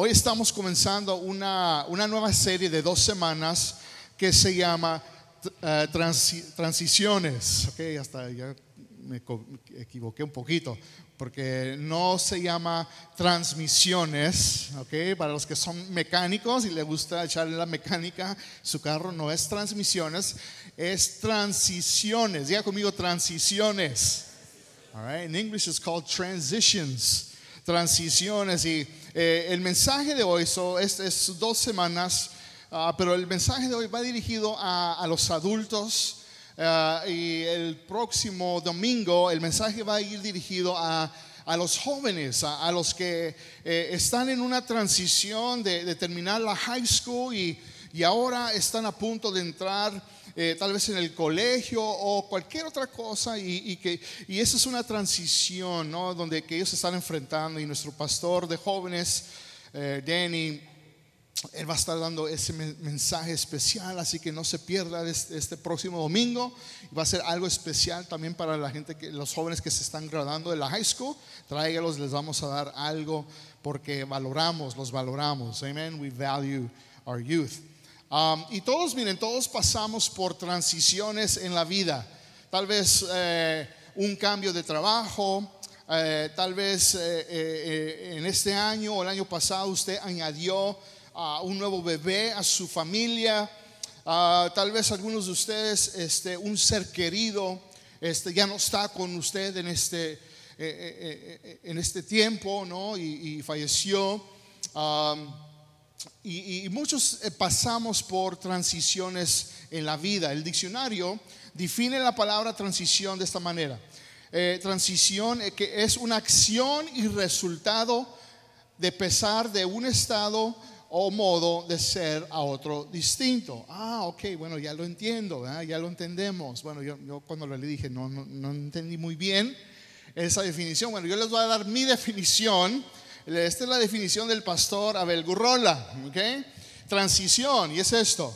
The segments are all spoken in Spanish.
Hoy estamos comenzando una, una nueva serie de dos semanas que se llama eh, transi- Transiciones. Ok, hasta ya me equivoqué un poquito, porque no se llama transmisiones, ok, para los que son mecánicos y les gusta echarle la mecánica, su carro no es transmisiones, es transiciones. Diga conmigo transiciones. All right, in English it's called transitions, transiciones. Y eh, el mensaje de hoy so, es, es dos semanas, ah, pero el mensaje de hoy va dirigido a, a los adultos. ah, y el próximo domingo el mensaje va a ir dirigido a, a los jóvenes, a, a los que eh, están en una transición de, de terminar la high school y, y ahora están a punto de entrar eh, tal vez en el colegio o cualquier otra cosa y, y que y esa es una transición ¿no? donde que ellos se están enfrentando y nuestro pastor de jóvenes eh, Danny él va a estar dando ese men- mensaje especial, así que no se pierda este, este próximo domingo. Va a ser algo especial también para la gente, que, los jóvenes que se están graduando de la high school. Tráigalos, les vamos a dar algo porque valoramos, los valoramos. Amen. We value our youth. Um, y todos, miren, todos pasamos por transiciones en la vida. Tal vez eh, un cambio de trabajo, eh, tal vez eh, eh, eh, en este año o el año pasado usted añadió a un nuevo bebé a su familia. Ah, tal vez algunos de ustedes, este, un ser querido, este, ya no está con usted en este, eh, en este tiempo, ¿no? Y, y falleció. Am, y, muchos eh, pasamos por transiciones en la vida. El diccionario define la palabra transición de esta manera. Eh, transición eh, que es una acción y resultado de pesar de un estado o modo de ser a otro distinto. Ah, ok, bueno, ya lo entiendo, ya lo entendemos. Bueno, yo, yo cuando le dije, no, no, no entendí muy bien esa definición. Bueno, yo les voy a dar mi definición. Esta es la definición del pastor Abel Gurrola. Transición, y es esto.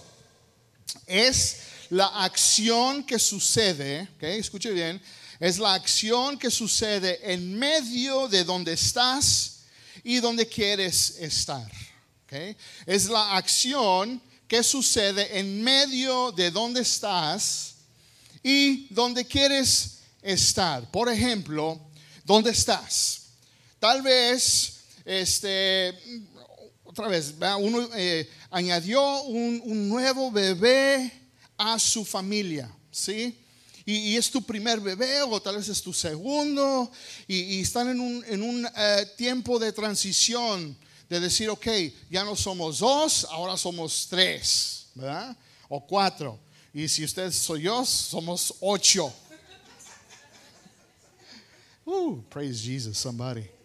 Es la acción que sucede. Escuche bien, es la acción que sucede en medio de donde estás y donde quieres estar. Es la acción que sucede en medio de donde estás y donde quieres estar. Por ejemplo, ¿dónde estás? Tal vez, este, otra vez, uno eh, añadió un, un nuevo bebé a su familia, ¿sí? Y, y es tu primer bebé o tal vez es tu segundo y, y están en un, en un eh, tiempo de transición de decir, ok, ya no somos dos, ahora somos tres, ¿verdad? O cuatro. Y si usted soy yo, somos ocho. Uh, praise Jesus, somebody.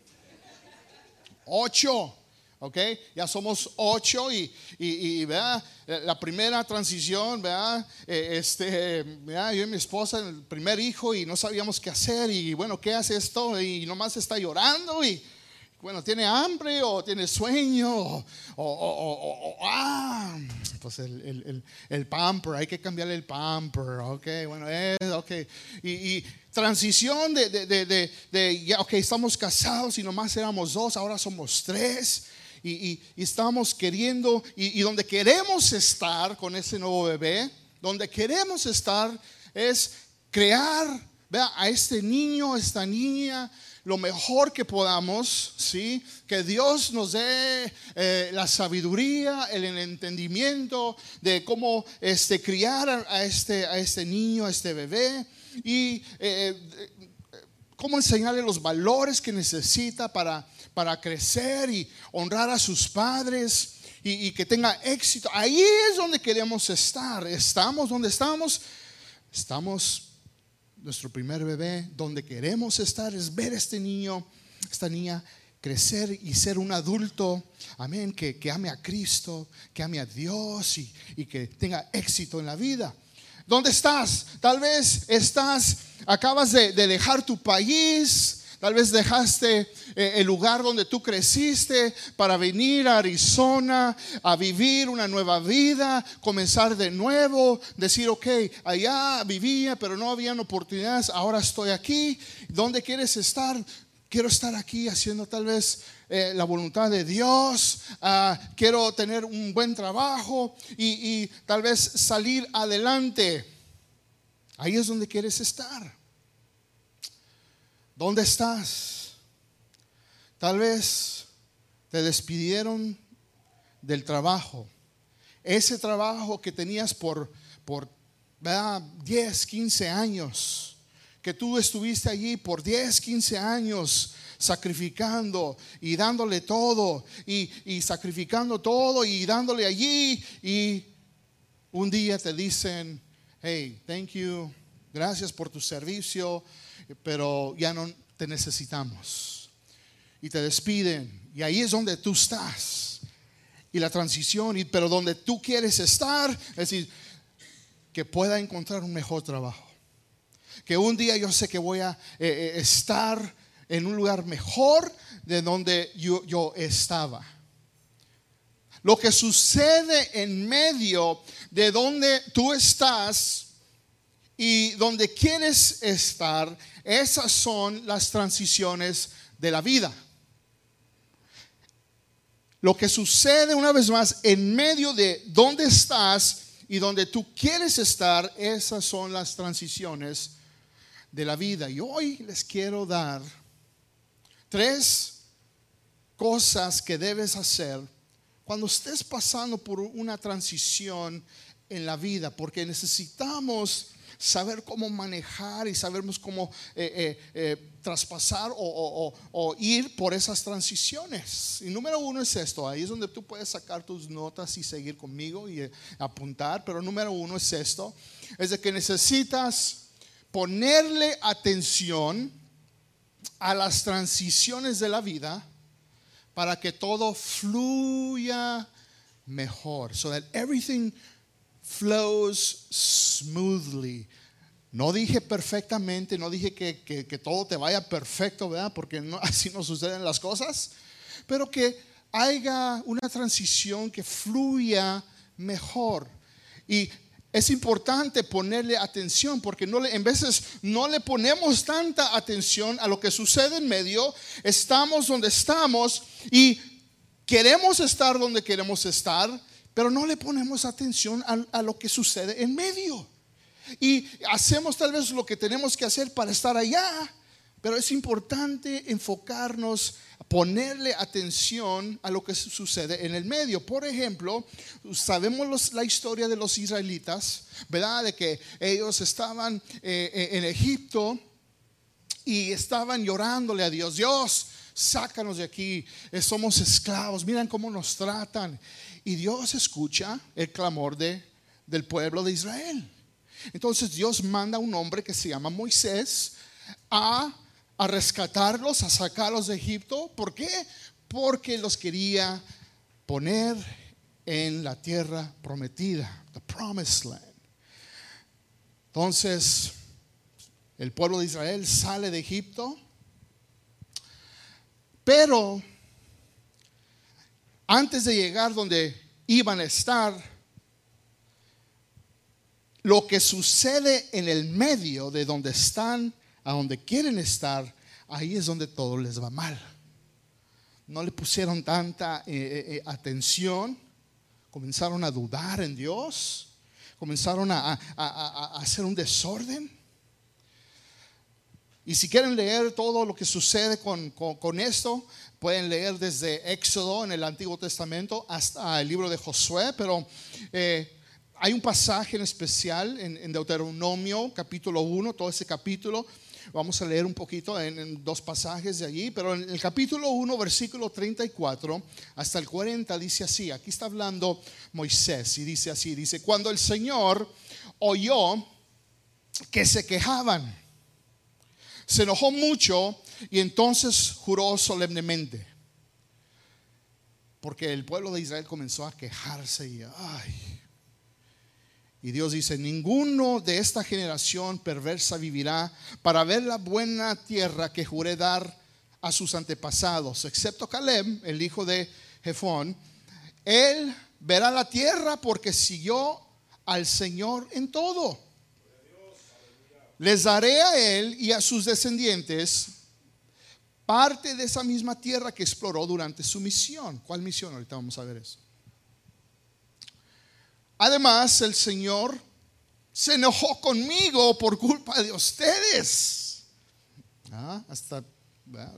Ocho, ¿ok? Ya somos ocho y, y, y, ¿verdad? La primera transición, ¿verdad? Eh, este, ¿verdad? Yo y mi esposa, el primer hijo y no sabíamos qué hacer y bueno, ¿qué hace esto? Y nomás está llorando y bueno, tiene hambre o tiene sueño o- o- o- o- ah, pues el, el, el, pamper, hay que cambiarle el pamper, ok, bueno, es, ok. Y, transición de, de, de, ya, ok, estamos casados y nomás éramos dos, ahora somos tres. Y, y, estamos queriendo, y, donde queremos estar con ese nuevo bebé, donde queremos estar es crear vea, a este niño, esta niña, lo mejor que podamos, ¿sí? Que Dios nos dé eh, la sabiduría, el entendimiento de cómo este, criar a, este, a este niño, a este bebé y eh, cómo enseñarle los valores que necesita para, para crecer y honrar a sus padres y, y que tenga éxito. Ahí es donde queremos estar. Estamos donde estamos. Estamos nuestro primer bebé, donde queremos estar es ver a este niño, esta niña crecer y ser un adulto, amén, que, que ame a Cristo, que ame a Dios y, y que tenga éxito en la vida. ¿Dónde estás? Tal vez estás, acabas de, de dejar tu país, Tal vez dejaste eh, el lugar donde tú creciste para venir a Arizona a vivir una nueva vida, comenzar de nuevo, decir, ok, allá vivía, pero no habían oportunidades, ahora estoy aquí. ¿Dónde quieres estar? quiero estar aquí haciendo tal vez eh, la voluntad de Dios, ah, quiero tener un buen trabajo y, y tal vez salir adelante. Ahí es donde quieres estar. ¿Dónde estás? Tal vez te despidieron del trabajo. Ese trabajo que tenías por, por 10, 15 años, que tú estuviste allí por 10, 15 años sacrificando y dándole todo y, y sacrificando todo y dándole allí y un día te dicen, hey, thank you, gracias por tu servicio, pero ya no te necesitamos. Y te despiden. Y ahí es donde tú estás. Y la transición, y, pero donde tú quieres estar, es decir, que pueda encontrar un mejor trabajo. Que un día yo sé que voy a eh, eh, estar en un lugar mejor de donde yo, yo estaba. Lo que sucede en medio de donde tú estás y donde quieres estar, esas son las transiciones de la vida. Lo que sucede una vez más en medio de donde estás y donde tú quieres estar, esas son las transiciones de la vida. Y hoy les quiero dar tres cosas que debes hacer cuando estés pasando por una transición en la vida, porque necesitamos saber cómo manejar y sabemos cómo eh, eh, eh, traspasar o, ir por esas transiciones. Y número uno es esto, ahí es donde tú puedes sacar tus notas y seguir conmigo y apuntar, pero número uno es esto, es de que necesitas ponerle atención a las transiciones de la vida para que todo fluya mejor, so that everything flows smoothly. No dije perfectamente, no dije que, que, todo te vaya perfecto, ¿verdad? Porque no, así no suceden las cosas, pero que haya una transición que fluya mejor. Y es importante ponerle atención porque no le, en veces no le ponemos tanta atención a lo que sucede en medio. Estamos donde estamos y queremos estar donde queremos estar, pero no le ponemos atención a, lo que sucede en medio. Y hacemos tal vez lo que tenemos que hacer para estar allá, pero es importante enfocarnos, ponerle atención a lo que sucede en el medio. Por ejemplo, sabemos la historia de los israelitas, ¿verdad? De que ellos estaban eh, eh, en Egipto y estaban llorándole a Dios, Dios, sácanos de aquí, eh, somos esclavos, miren cómo nos tratan. Y Dios escucha el clamor de, del pueblo de Israel. Entonces Dios manda a un hombre que se llama Moisés a, a rescatarlos, a sacarlos de Egipto. ¿Por qué? Porque los quería poner en la tierra prometida, the promised land. Entonces, el pueblo de Israel sale de Egipto, pero antes de llegar donde iban a estar, lo que sucede en el medio de donde están a donde quieren estar, ahí es donde todo les va mal. No le pusieron tanta eh, eh, eh, atención, comenzaron a dudar en Dios, comenzaron a hacer un desorden. Y si quieren leer todo lo que sucede con, esto, pueden leer desde Éxodo en el Antiguo Testamento hasta el libro de Josué, pero eh, hay un pasaje en especial en, Deuteronomio capítulo 1, todo ese capítulo. Vamos a leer un poquito en, en, dos pasajes de allí, pero en el capítulo 1, versículo 34 hasta el 40 dice así, aquí está hablando Moisés y dice así, dice, cuando el Señor oyó que se quejaban, se enojó mucho y entonces juró solemnemente. Porque el pueblo de Israel comenzó a quejarse y, ay. Y Dios dice, ninguno de esta generación perversa vivirá para ver la buena tierra que juré dar a sus antepasados, excepto Caleb, el hijo de Jefón. Él verá la tierra porque siguió al Señor en todo les daré a él y a sus descendientes parte de esa misma tierra que exploró durante su misión. ¿Cuál misión? Ahorita vamos a ver eso. Además, el Señor se enojó conmigo por culpa de ustedes. Ah, hasta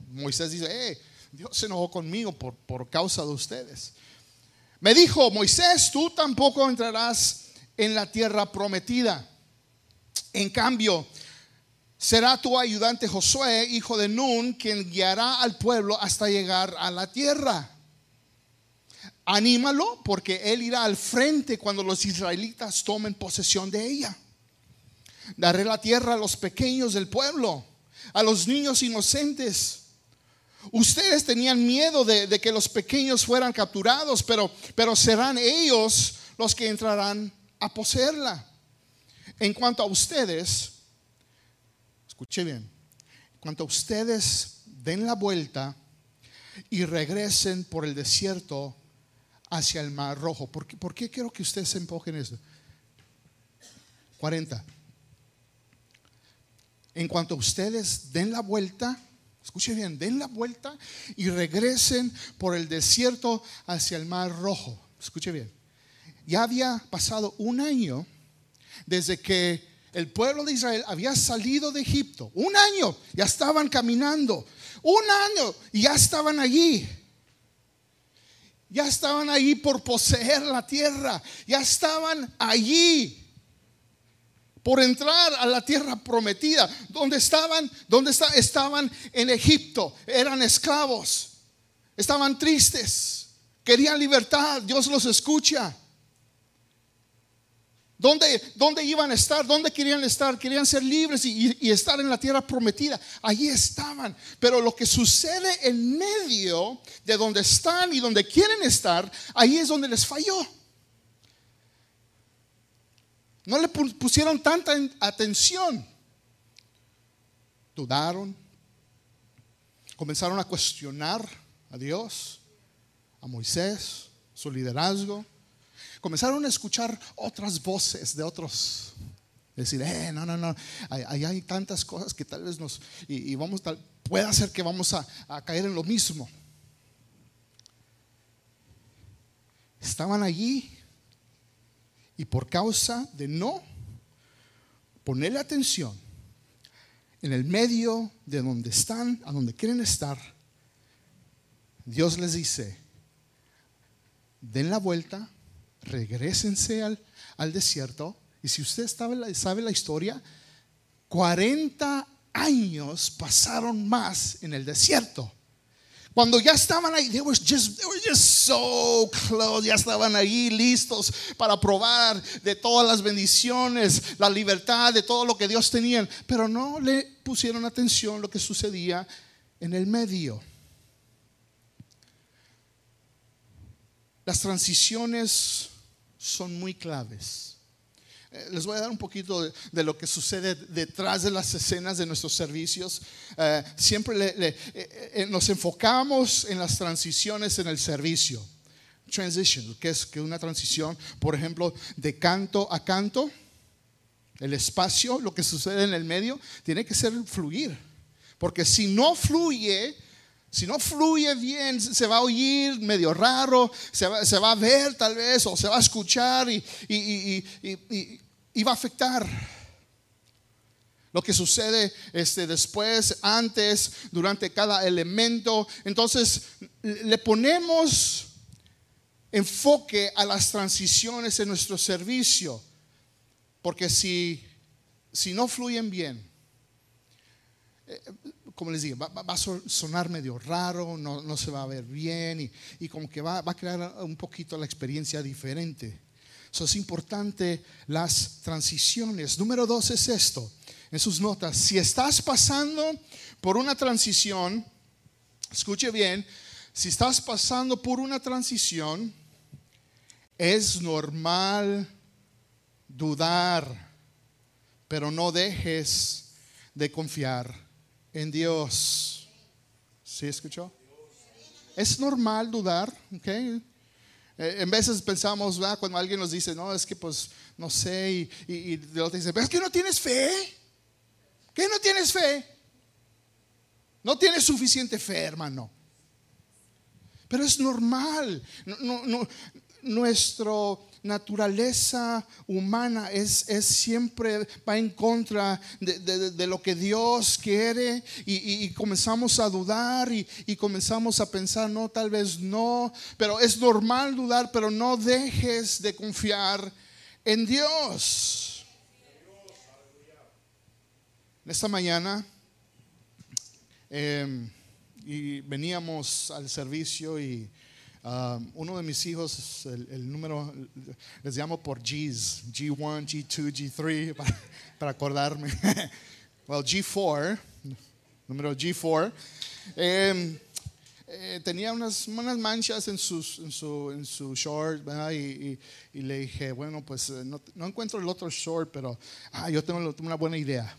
Moisés dice, eh, Dios se enojó conmigo por, por causa de ustedes. Me dijo, Moisés, tú tampoco entrarás en la tierra prometida. En cambio, será tu ayudante Josué, hijo de Nun, quien guiará al pueblo hasta llegar a la tierra. Anímalo porque él irá al frente cuando los israelitas tomen posesión de ella. Daré la tierra a los pequeños del pueblo, a los niños inocentes. Ustedes tenían miedo de, que los pequeños fueran capturados, pero, pero serán ellos los que entrarán a poseerla. En cuanto a ustedes, escuche bien, en cuanto a ustedes den la vuelta y regresen por el desierto hacia el mar rojo. ¿Por qué, quiero que ustedes se enfoquen en eso? 40. En cuanto ustedes den la vuelta, escuchen bien, den la vuelta y regresen por el desierto hacia el mar rojo. Escuche bien. Ya había pasado un año desde que el pueblo de Israel había salido de Egipto. Un año, ya estaban caminando. Un año ya estaban allí. Ya estaban allí por poseer la tierra. Ya estaban allí por entrar a la tierra prometida. ¿Dónde estaban? ¿Dónde estaban? En Egipto. Eran esclavos. Estaban tristes. Querían libertad. Dios los escucha. ¿Dónde, iban a estar? ¿Dónde querían estar? Querían ser libres y, estar en la tierra prometida. Allí estaban. Pero lo que sucede en medio de donde están y donde quieren estar, ahí es donde les falló. No le pusieron tanta atención. Dudaron. Comenzaron a cuestionar a Dios, a Moisés, su liderazgo comenzaron a escuchar otras voces de otros. Decir, eh, no, no, no, ahí hay tantas cosas que tal vez nos, y, vamos, tal, puede ser que vamos a, a caer en lo mismo. Estaban allí y por causa de no ponerle atención en el medio de donde están, a donde quieren estar, Dios les dice, den la vuelta regresense al, al desierto. Y si usted sabe, sabe la historia, 40 años pasaron más en el desierto. Cuando ya estaban ahí, they were, just, they were just so close, ya estaban ahí listos para probar de todas las bendiciones, la libertad, de todo lo que Dios tenía, pero no le pusieron atención lo que sucedía en el medio. Las transiciones son muy claves. Eh, les voy a dar un poquito de, lo que sucede detrás de las escenas de nuestros servicios. Eh, siempre eh, nos enfocamos en las transiciones en el servicio. Transition, que es que una transición, por ejemplo, de canto a canto. El espacio, lo que sucede en el medio, tiene que ser fluir. Porque si no fluye, si no fluye bien, se va a oír medio raro, se va, a ver tal vez, o se va a escuchar y, va a afectar. Lo que sucede este, después, antes, durante cada elemento. Entonces, le ponemos enfoque a las transiciones en nuestro servicio. Porque si, si no fluyen bien, eh, como les digo, va, a sonar medio raro, no, se va a ver bien y, como que va, a crear un poquito la experiencia diferente. Eso es importante las transiciones. Número dos es esto, en sus notas, si estás pasando por una transición, escuche bien, si estás pasando por una transición, es normal dudar, pero no dejes de confiar en Dios. ¿Sí escuchó? Es normal dudar, ¿ok? Eh, en veces pensamos, cuando alguien nos dice, no, es que pues no sé, y, y, y otro dice, pero es que no tienes fe. ¿Qué no tienes fe? No tienes suficiente fe, hermano. Pero es normal. No, no, nuestra naturaleza humana es, es, siempre va en contra de, lo que Dios quiere y, comenzamos a dudar y, y, comenzamos a pensar, no, tal vez no, pero es normal dudar, pero no dejes de confiar en Dios. Esta mañana em, y veníamos al servicio y um, uno de mis hijos, el, número, les llamo por G's, G1, G2, G3, para, acordarme. well, G4, número G4. Em, eh, tenía unas, unas, manchas en, sus, en, su, en su short, y, y, le dije, bueno, pues eh, no, no, encuentro el otro short, pero ah, yo tengo, tengo una buena idea.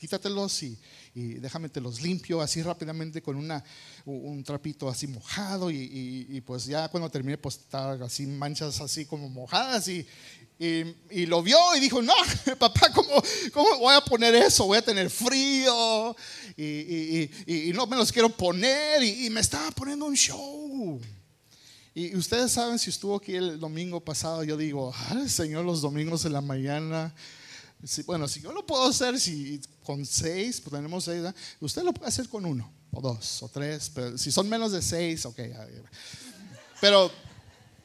Quítatelos y y déjame te los limpio así rápidamente con una, un trapito así mojado y, pues ya cuando terminé pues estaba así manchas así como mojadas y, y, lo vio y dijo, no, papá, ¿cómo, ¿cómo, voy a poner eso? Voy a tener frío y, y no me los quiero poner y, me estaba poniendo un show. Y ustedes saben, si estuvo aquí el domingo pasado, yo digo, ay, Señor, los domingos en la mañana bueno, si yo lo puedo hacer si con seis, pues tenemos seis, usted lo puede hacer con uno, o dos, o tres, pero si son menos de seis, ok. Pero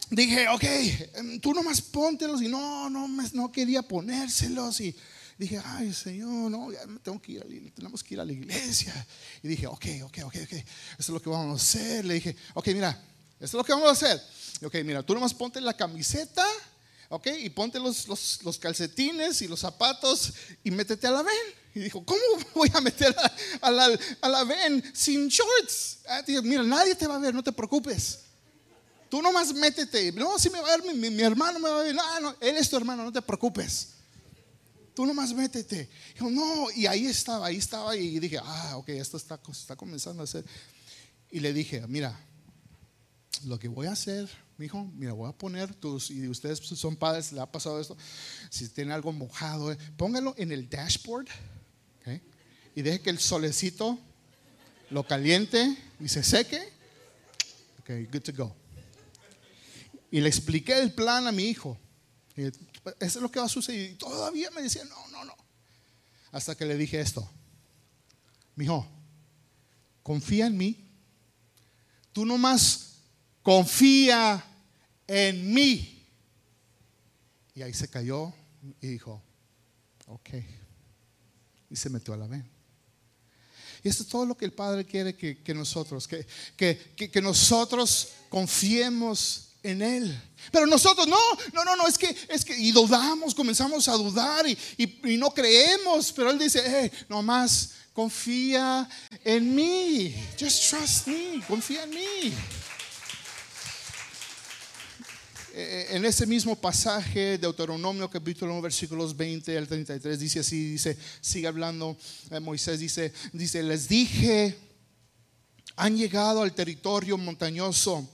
dije, ok, em, tú nomás póntelos y no, no, no quería ponérselos y dije, ay Señor, no, ya tengo que ir, tenemos que ir a la iglesia. Y dije, ok, ok, ok, ok, eso es lo que vamos a hacer. Le dije, ok, mira, esto es lo que vamos a hacer. Ok, mira, tú nomás ponte la camiseta ¿ok? Y ponte los, los, calcetines y los zapatos y métete a la ven. Y dijo, ¿cómo voy a meter a, la, a la, ven sin shorts? Ah, mira, nadie te va a ver, no te preocupes. Tú nomás métete. No, si me va a ver, mi, mi, hermano me va a ver. No, no, él es tu hermano, no te preocupes. Tú nomás métete. Dijo, no, y ahí estaba, ahí estaba. Y dije, ah, ok, esto está, está comenzando a hacer. Y le dije, mira, lo que voy a hacer mi hijo, mira, voy a poner tus, y ustedes son padres, le ha pasado esto, si tiene algo mojado, eh, póngalo en el dashboard y deje que el solecito lo caliente y se seque. Ok, good to go. Y le expliqué el plan a mi hijo. eso es lo que va a suceder. Y todavía me decía, no, no, no. Hasta que le dije esto. Mi hijo, confía en mí. Tú nomás confía en mí. Y ahí se cayó y dijo, ok. Y se metió a la ven. Y esto es todo lo que el Padre quiere que, nosotros, que, que, nosotros confiemos en Él. Pero nosotros no, no, no, no, es que, es que, y dudamos, comenzamos a dudar y, y, no creemos. Pero Él dice, hey, nomás confía en mí. Just trust me, confía en mí. Eh, en ese mismo pasaje de Deuteronomio capítulo 1 versículos 20 al 33 dice así, dice, sigue hablando eh, Moisés, dice, dice, les dije, han llegado al territorio montañoso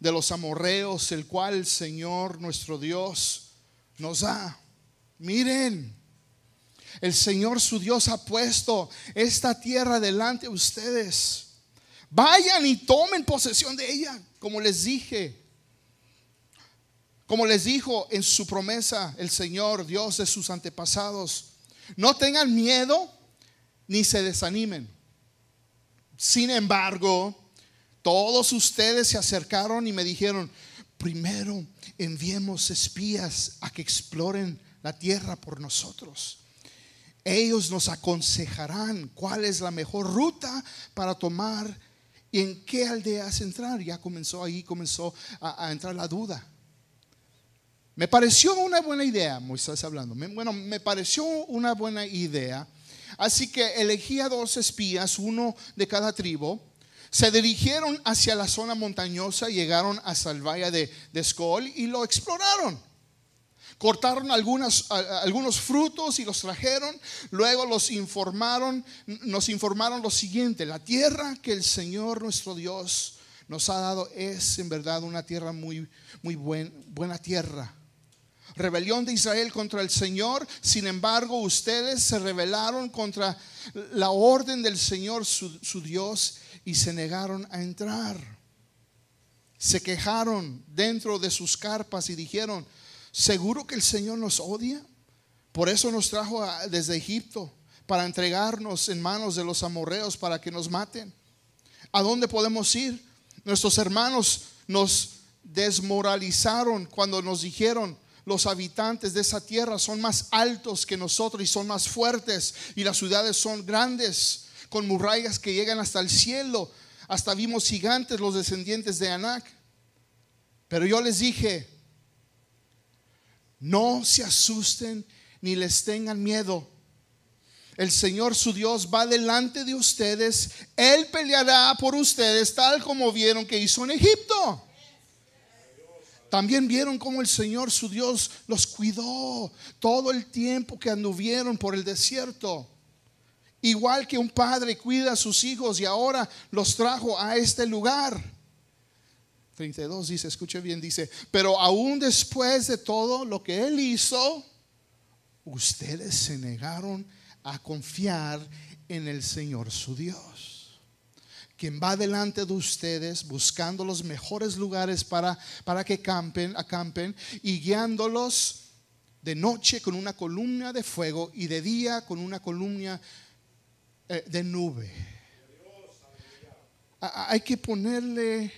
de los amorreos, el cual el Señor nuestro Dios nos da. Miren, el Señor su Dios ha puesto esta tierra delante de ustedes. Vayan y tomen posesión de ella, como les dije. Como les dijo en su promesa el Señor, Dios de sus antepasados, no tengan miedo ni se desanimen. Sin embargo, todos ustedes se acercaron y me dijeron, primero enviemos espías a que exploren la tierra por nosotros. Ellos nos aconsejarán cuál es la mejor ruta para tomar y en qué aldeas entrar. Ya comenzó ahí, comenzó a, a entrar la duda. Me pareció una buena idea, Moisés hablando. Bueno, me pareció una buena idea. Así que elegí a dos espías, uno de cada tribu. Se dirigieron hacia la zona montañosa, llegaron hasta el valle de, de y lo exploraron. Cortaron algunas, algunos frutos y los trajeron. Luego los informaron, nos informaron lo siguiente: la tierra que el Señor nuestro Dios nos ha dado es en verdad una tierra muy, muy buena tierra rebelión de Israel contra el Señor. Sin embargo, ustedes se rebelaron contra la orden del Señor, su, Dios, y se negaron a entrar. Se quejaron dentro de sus carpas y dijeron, ¿seguro que el Señor nos odia? Por eso nos trajo desde Egipto, para entregarnos en manos de los amorreos para que nos maten. ¿A dónde podemos ir? Nuestros hermanos nos desmoralizaron cuando nos dijeron, los habitantes de esa tierra son más altos que nosotros y son más fuertes y las ciudades son grandes con murallas que llegan hasta el cielo. Hasta vimos gigantes los descendientes de Anac. Pero yo les dije, no se asusten ni les tengan miedo. El Señor su Dios va delante de ustedes. Él peleará por ustedes tal como vieron que hizo en Egipto. También vieron cómo el Señor su Dios los cuidó todo el tiempo que anduvieron por el desierto. Igual que un padre cuida a sus hijos y ahora los trajo a este lugar. 32 dice, escuche bien, dice, pero aún después de todo lo que él hizo, ustedes se negaron a confiar en el Señor su Dios quien va delante de ustedes buscando los mejores lugares para, para que campen, acampen y guiándolos de noche con una columna de fuego y de día con una columna eh, de nube. Hay que ponerle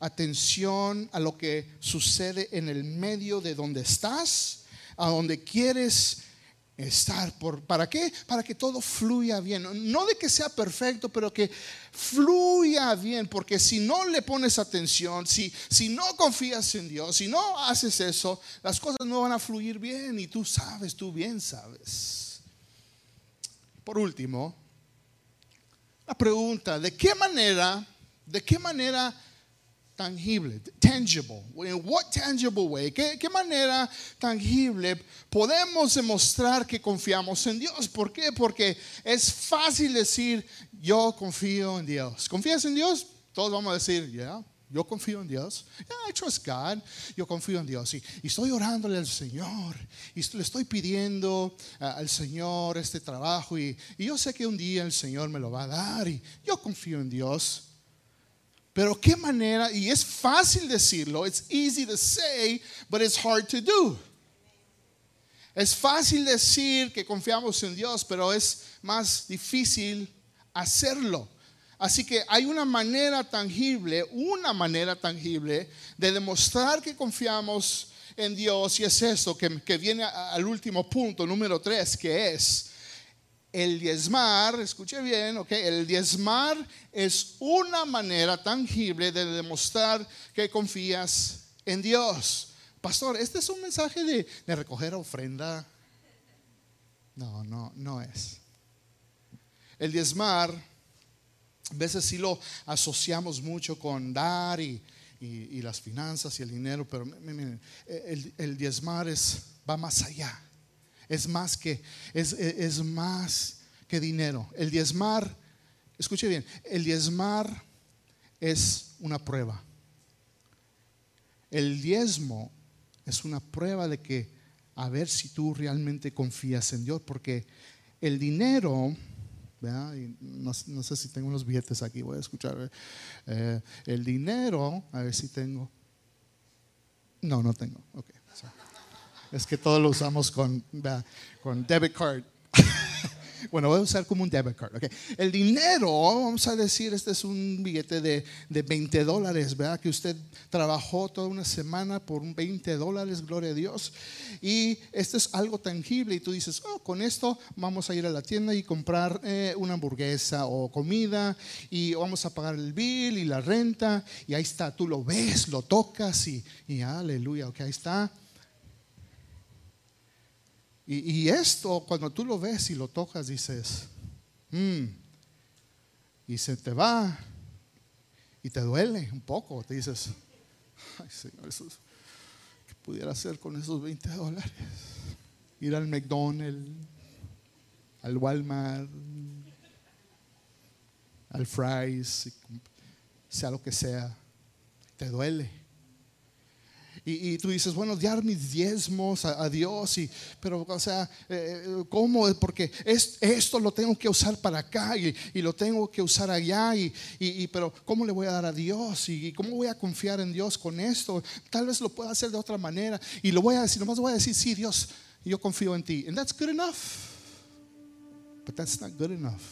atención a lo que sucede en el medio de donde estás, a donde quieres estar. Por, ¿Para qué? Para que todo fluya bien. No de que sea perfecto, pero que fluya bien. Porque si no le pones atención, si, si no confías en Dios, si no haces eso, las cosas no van a fluir bien. Y tú sabes, tú bien sabes. Por último, la pregunta, ¿de qué manera, de qué manera tangible, tangible. In what tangible way? ¿Qué, ¿Qué, manera tangible podemos demostrar que confiamos en Dios? ¿Por qué? Porque es fácil decir, yo confío en Dios. ¿Confías en Dios? Todos vamos a decir, yeah, yo confío en Dios. Yeah, I trust God. Yo confío en Dios. Y, y estoy orándole al Señor. Y le estoy pidiendo al Señor este trabajo. Y yo sé que un día el Señor me lo va a dar. Y yo confío en Dios. Pero qué manera, y es fácil decirlo, it's easy to say, but it's hard to do. Es fácil decir que confiamos en Dios, pero es más difícil hacerlo. Así que hay una manera tangible, una manera tangible de demostrar que confiamos en Dios y es esto que, que viene al último punto, número tres, que es el diezmar, escuche bien, ok, el diezmar es una manera tangible de demostrar que confías en Dios. Pastor, ¿este es un mensaje de, recoger ofrenda? No, no, no es. El diezmar, a veces sí lo asociamos mucho con dar y, y, las finanzas y el dinero, pero miren, el, el diezmar es, va más allá es más que, es, es más que dinero. El diezmar, escuche bien, el diezmar es una prueba. El diezmo es una prueba de que a ver si tú realmente confías en Dios, porque el dinero, no, no, sé si tengo unos billetes aquí, voy a escuchar. Eh, el dinero, a ver si tengo. No, no tengo. Okay. Es que todos lo usamos con, con debit card. bueno, voy a usar como un debit card. Okay. El dinero, vamos a decir, este es un billete de, de 20 dólares, ¿verdad? Que usted trabajó toda una semana por un 20 dólares, gloria a Dios. Y este es algo tangible y tú dices, oh, con esto vamos a ir a la tienda y comprar eh, una hamburguesa o comida y vamos a pagar el bill y la renta. Y ahí está, tú lo ves, lo tocas y, y aleluya, ok, ahí está. Y, esto, cuando tú lo ves y lo tocas, dices, mm", y se te va y te duele un poco. Te dices, ay Señor, ¿qué pudiera hacer con esos 20 dólares? Ir al McDonald's, al Walmart, al Fry's, sea lo que sea, te duele. Y, tú dices, bueno, dar mis diezmos a, Dios, y, pero, o sea, eh, ¿cómo? Porque es, esto lo tengo que usar para acá y, lo tengo que usar allá, y, pero ¿cómo le voy a dar a Dios? ¿Y cómo voy a confiar en Dios con esto? Tal vez lo pueda hacer de otra manera, y lo voy a decir, nomás voy a decir, sí, Dios, yo confío en ti. And that's good enough. But that's not good enough.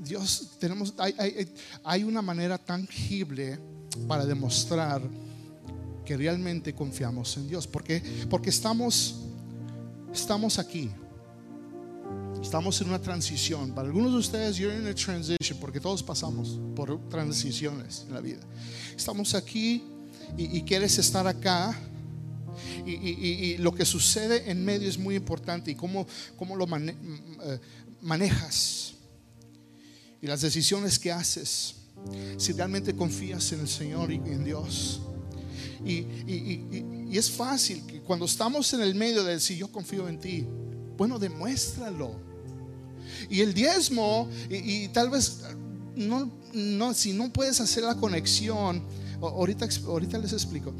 Dios, tenemos, hay, hay, hay una manera tangible para demostrar que realmente confiamos en Dios. Porque, porque estamos, estamos aquí. Estamos en una transición. Para algunos de ustedes, you're in a transition, porque todos pasamos por transiciones en la vida. Estamos aquí y, quieres estar acá. Y, lo que sucede en medio es muy importante y cómo, cómo lo eh, manejas y las decisiones que haces. Si realmente confías en el Señor y en Dios. Y, es fácil que cuando estamos en el medio de decir yo confío en ti, bueno, demuéstralo. Y el diezmo, y, tal vez no, no, si no puedes hacer la conexión, ahorita, ahorita les explico.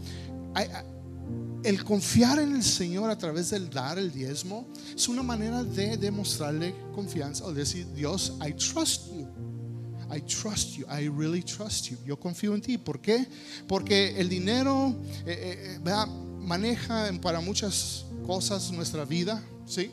El confiar en el Señor a través del dar el diezmo es una manera de demostrarle confianza o decir, Dios, I trust you. I trust you, I really trust you. Yo confío en ti. ¿Por qué? Porque el dinero eh, eh, maneja para muchas cosas nuestra vida, ¿sí?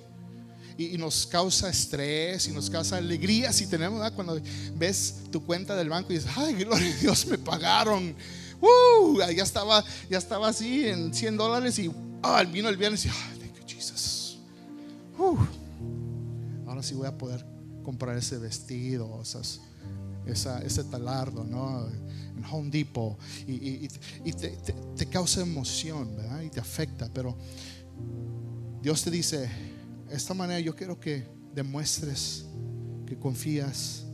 Y, nos causa estrés y nos causa alegría si tenemos, cuando ves tu cuenta del banco y dices, ay, gloria a Dios, me pagaron. Uh, ya estaba, ya estaba así en 100 dólares y ah, vino el viernes y, ay, thank you, Jesus. Uh, ahora sí voy a poder comprar ese vestido, esas ese talardo, ¿no? En Home Depot. Y, te, causa emoción, ¿verdad? Y te afecta. Pero Dios te dice, esta manera yo quiero que demuestres que confías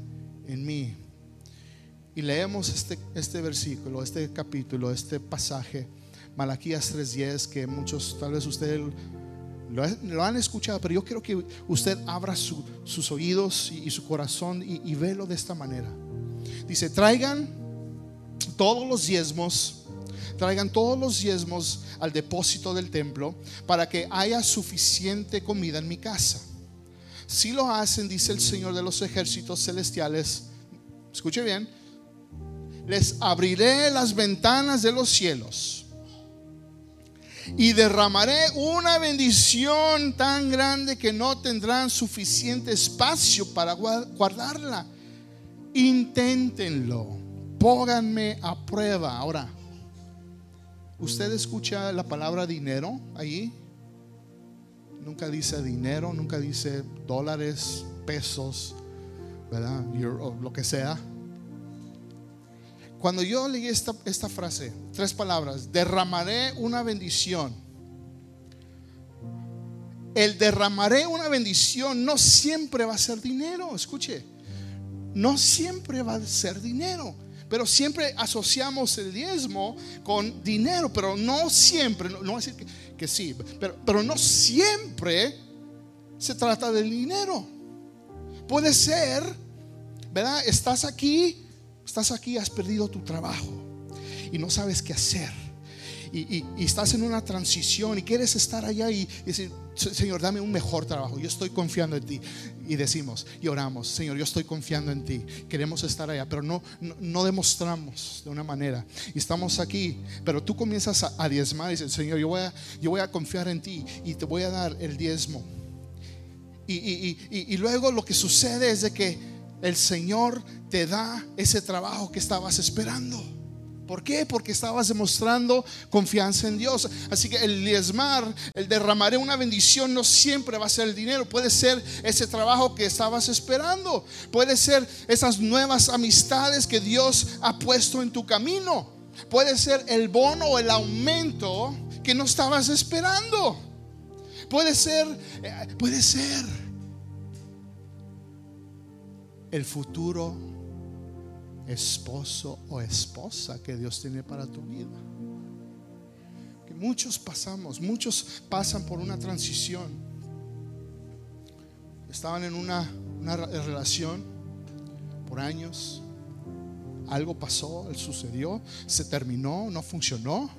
en mí. Y leemos este, este versículo, este capítulo, este pasaje, Malaquías 3:10, que muchos, tal vez ustedes lo, han escuchado, pero yo quiero que usted abra sus oídos y, su corazón y, y velo de esta manera. Dice, traigan todos los diezmos, traigan todos los diezmos al depósito del templo para que haya suficiente comida en mi casa. Si lo hacen, dice el Señor de los ejércitos celestiales, escuche bien, les abriré las ventanas de los cielos y derramaré una bendición tan grande que no tendrán suficiente espacio para guardarla. Inténtenlo, pónganme a prueba. Ahora, ¿usted escucha la palabra dinero ahí? Nunca dice dinero, nunca dice dólares, pesos, ¿verdad? lo que sea. Cuando yo leí esta, esta frase, tres palabras, derramaré una bendición. El derramaré una bendición no siempre va a ser dinero, escuche, no siempre va a ser dinero, pero siempre asociamos el diezmo con dinero, pero no siempre, no, a decir que, que sí, pero, pero no siempre se trata del dinero. Puede ser, ¿verdad? Estás aquí Estás aquí, has perdido tu trabajo y no sabes qué hacer. Y, estás en una transición y quieres estar allá y, decir, Señor, dame un mejor trabajo. Yo estoy confiando en ti. Y decimos y oramos, Señor, yo estoy confiando en ti. Queremos estar allá, pero no, no, demostramos de una manera. Y estamos aquí, pero tú comienzas a, diezmar y dices, Señor, yo voy, a, yo voy a confiar en ti y te voy a dar el diezmo. Y, luego lo que sucede es de que el Señor te da ese trabajo que estabas esperando. ¿Por qué? Porque estabas demostrando confianza en Dios. Así que el diezmar, el derramaré una bendición, no siempre va a ser el dinero. Puede ser ese trabajo que estabas esperando. Puede ser esas nuevas amistades que Dios ha puesto en tu camino. Puede ser el bono o el aumento que no estabas esperando. Puede ser, eh, puede ser el futuro esposo o esposa que Dios tiene para tu vida. Que muchos pasamos, muchos pasan por una transición. Estaban en una, relación por años, algo pasó, sucedió, se terminó, no funcionó.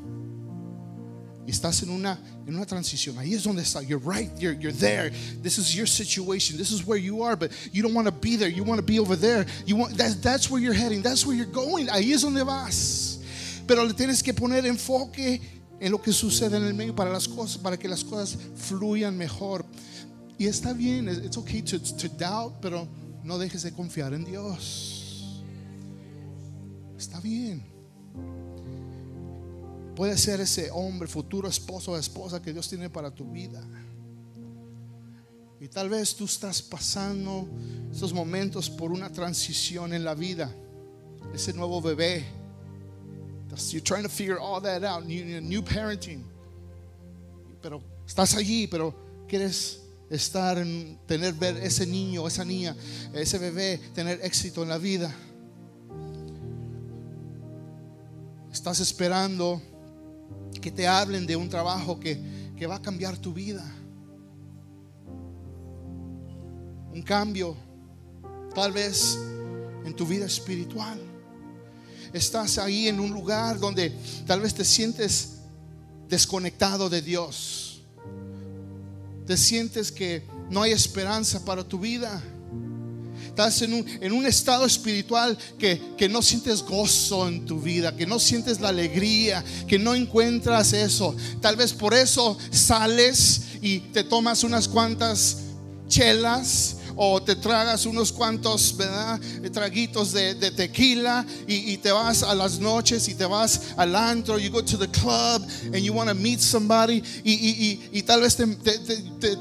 Y estás en una, en una transición. Ahí es donde está. You're right. You're, you're there. This is your situation. This is where you are. But you don't want to be there. You want to be over there. You want, that's, that's where you're heading. That's where you're going. Ahí es donde vas. Pero le tienes que poner enfoque en lo que sucede en el medio para las cosas, para que las cosas fluyan mejor. Y está bien. It's okay to, to doubt, pero no dejes de confiar en Dios. Está bien. Puede ser ese hombre, futuro esposo o esposa que Dios tiene para tu vida. Y tal vez tú estás pasando esos momentos por una transición en la vida. Ese nuevo bebé. You're trying to figure all that out. New, parenting. Pero estás allí, pero quieres estar en tener ver ese niño, esa niña, ese bebé tener éxito en la vida. Estás esperando que te hablen de un trabajo que, que va a cambiar tu vida. Un cambio, tal vez en tu vida espiritual. Estás ahí en un lugar donde tal vez te sientes desconectado de Dios. Te sientes que no hay esperanza para tu vida. Estás en un, en un estado espiritual que, que no sientes gozo en tu vida, que no sientes la alegría, que no encuentras eso. Tal vez por eso sales y te tomas unas cuantas chelas o te tragas unos cuantos traguitos de, tequila y, te vas a las noches y te vas al antro, you go to the club and you want to meet somebody y, tal vez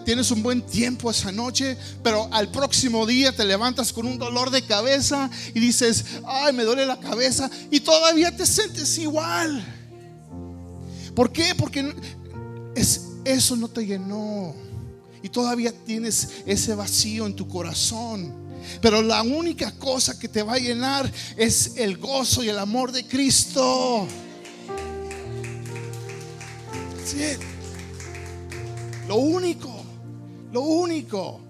tienes un buen tiempo esa noche, pero al próximo día te levantas con un dolor de cabeza y dices, ay, me duele la cabeza y todavía te sientes igual. ¿Por qué? Porque es, eso no te llenó y todavía tienes ese vacío en tu corazón. Pero la única cosa que te va a llenar es el gozo y el amor de Cristo. Lo único, lo único.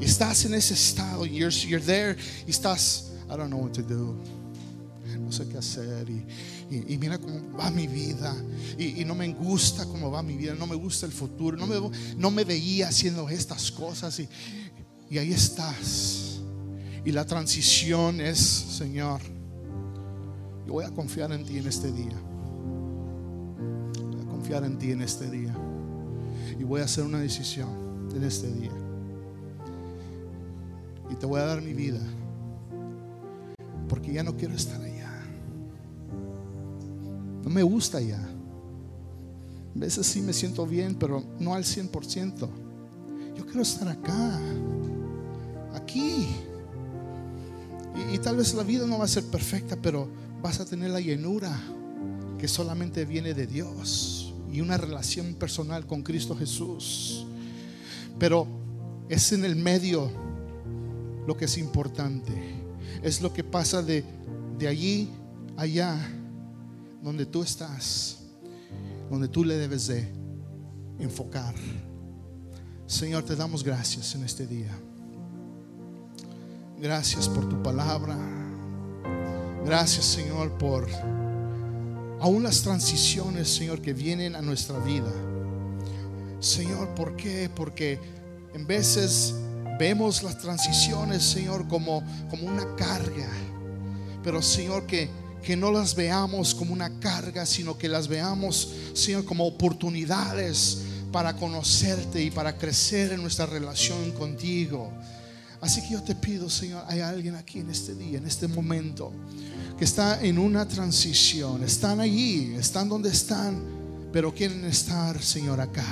Estás en ese estado, you're, you're there, y estás, I don't know what to do no sé qué hacer y, mira cómo va mi vida y, no me gusta cómo va mi vida, no me gusta el futuro, no me, no me veía haciendo estas cosas y, y ahí estás. Y la transición es, Señor, yo voy a confiar en ti en este día. Voy a confiar en ti en este día. Y voy a hacer una decisión en este día. Y te voy a dar mi vida. Porque ya no quiero estar ahí. No me gusta ya. A veces sí me siento bien, pero no al 100%. Yo quiero estar acá, aquí. Y, tal vez la vida no va a ser perfecta, pero vas a tener la llenura que solamente viene de Dios y una relación personal con Cristo Jesús. Pero es en el medio lo que es importante. Es lo que pasa de, de allí allá donde tú estás, donde tú le debes de enfocar. Señor, te damos gracias en este día. Gracias por tu palabra. Gracias, Señor, por aún las transiciones, Señor, que vienen a nuestra vida. Señor, ¿por qué? Porque en veces vemos las transiciones, Señor, como, como una carga. Pero, Señor, que que no las veamos como una carga, sino que las veamos, Señor, como oportunidades para conocerte y para crecer en nuestra relación contigo. Así que yo te pido, Señor, hay alguien aquí en este día, en este momento, que está en una transición. Están allí, están donde están, pero quieren estar, Señor, acá.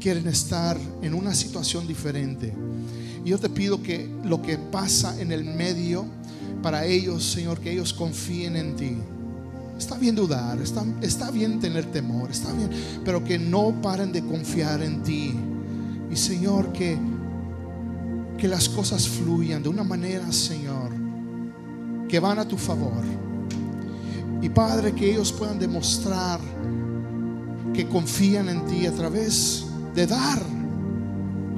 Quieren estar en una situación diferente. Y yo te pido que lo que pasa en el medio, para ellos, Señor, que ellos confíen en ti. Está bien dudar, está, está bien tener temor, está bien, pero que no paren de confiar en ti. Y Señor, que, que las cosas fluyan de una manera, Señor, que van a tu favor. Y Padre, que ellos puedan demostrar que confían en ti a través de dar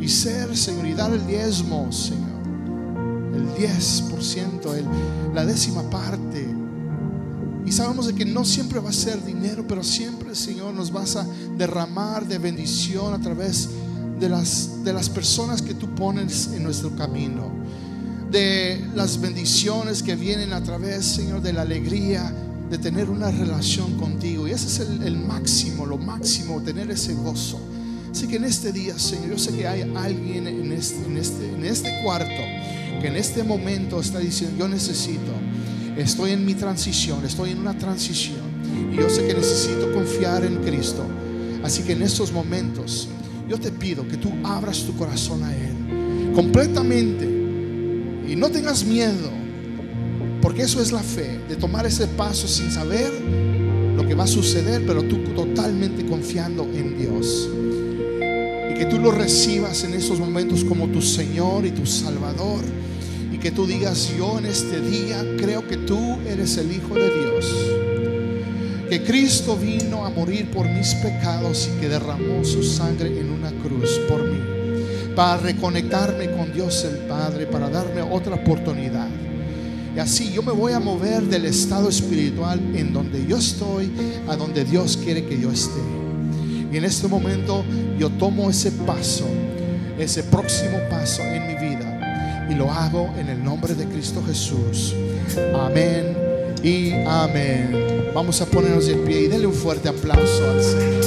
y ser, Señor, y dar el diezmo, Señor el 10%, el, la décima parte. Y sabemos de que no siempre va a ser dinero, pero siempre, Señor, nos vas a derramar de bendición a través de las, de las personas que tú pones en nuestro camino. De las bendiciones que vienen a través, Señor, de la alegría de tener una relación contigo. Y ese es el, el máximo, lo máximo, tener ese gozo. Así que en este día, Señor, yo sé que hay alguien en este, en este, en este cuarto que en este momento está diciendo, yo necesito, estoy en mi transición, estoy en una transición. Y yo sé que necesito confiar en Cristo. Así que en estos momentos, yo te pido que tú abras tu corazón a Él completamente. Y no tengas miedo, porque eso es la fe, de tomar ese paso sin saber lo que va a suceder, pero tú totalmente confiando en Dios que tú lo recibas en esos momentos como tu Señor y tu Salvador. Y que tú digas, yo en este día creo que tú eres el Hijo de Dios. Que Cristo vino a morir por mis pecados y que derramó su sangre en una cruz por mí. Para reconectarme con Dios el Padre, para darme otra oportunidad. Y así yo me voy a mover del estado espiritual en donde yo estoy a donde Dios quiere que yo esté. Y en este momento yo tomo ese paso, ese próximo paso en mi vida y lo hago en el nombre de Cristo Jesús. Amén y amén. Vamos a ponernos de pie y denle un fuerte aplauso al Señor.